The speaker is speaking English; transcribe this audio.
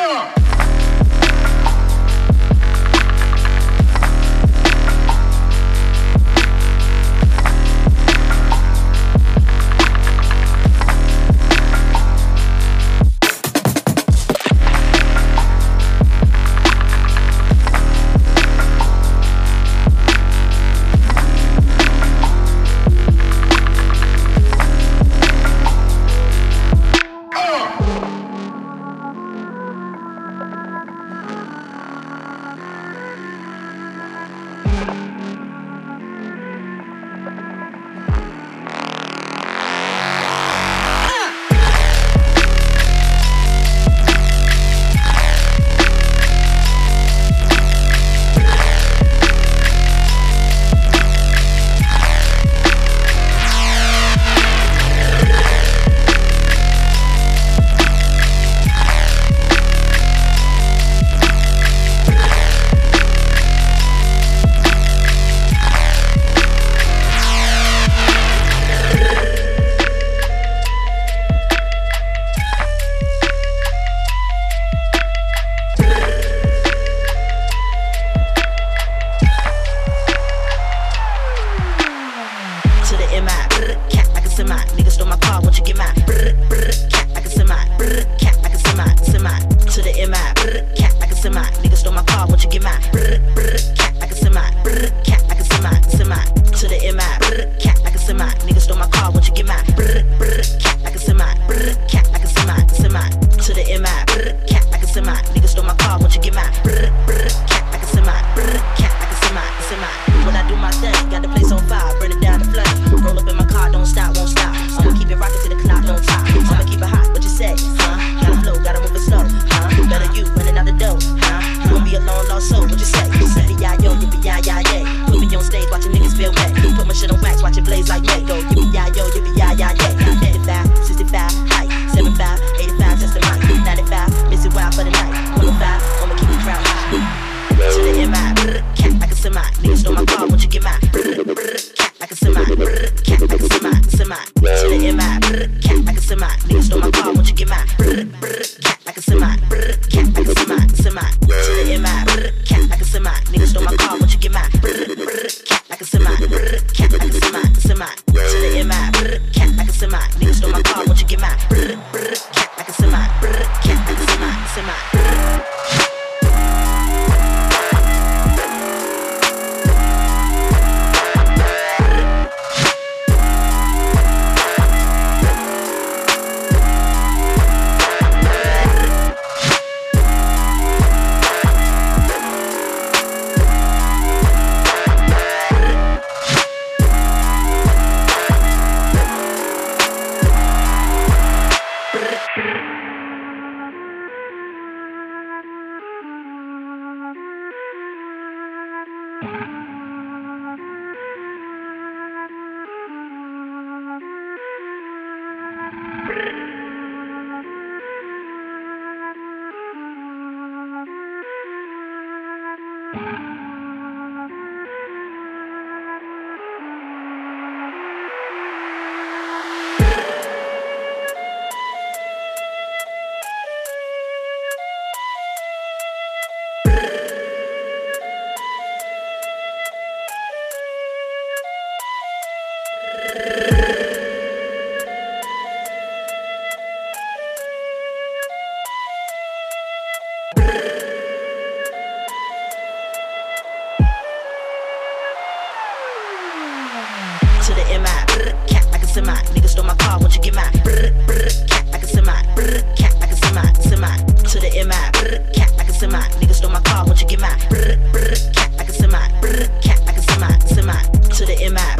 Uh. semi. Niggas stole my car, won't you get mine? Brr, brr, cat like a semi. Brr, cat like a semi. Semi to the MI. Brr, cat like a semi. Niggas stole my car, won't you get mine? Brr, brr, cat like a semi. Brr, cat like a semi. Semi to the MI.